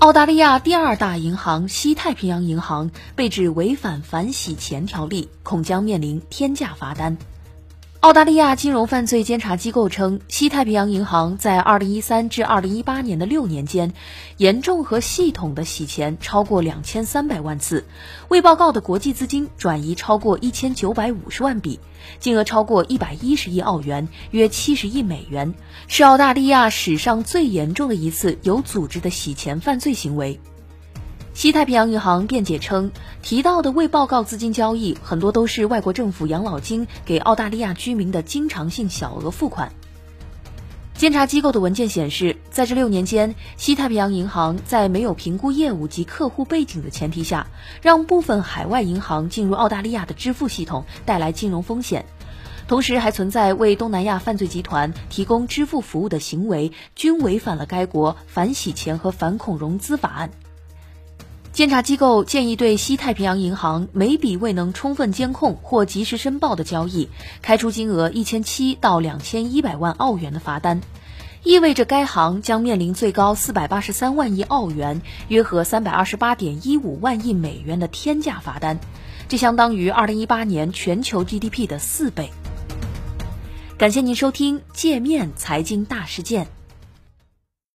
澳大利亚第二大银行西太平洋银行被指违反反洗钱条例，恐将面临天价罚单。澳大利亚金融犯罪监察机构称，西太平洋银行在2013至2018年的六年间，严重和系统的洗钱超过2300万次，未报告的国际资金转移超过1950万笔，金额超过110亿澳元，约70亿美元，是澳大利亚史上最严重的一次有组织的洗钱犯罪行为。西太平洋银行辩解称，提到的未报告资金交易很多都是外国政府养老金给澳大利亚居民的经常性小额付款。监察机构的文件显示，在这六年间，西太平洋银行在没有评估业务及客户背景的前提下，让部分海外银行进入澳大利亚的支付系统，带来金融风险，同时还存在为东南亚犯罪集团提供支付服务的行为，均违反了该国反洗钱和反恐融资法案。监察机构建议对西太平洋银行每笔未能充分监控或及时申报的交易，开出金额一千七到两千一百万澳元的罚单，意味着该行将面临最高四百八十三万亿澳元（约合三百二十八点一五万亿美元）的天价罚单，这相当于二零一八年全球 GDP 的四倍。感谢您收听界面财经大事件。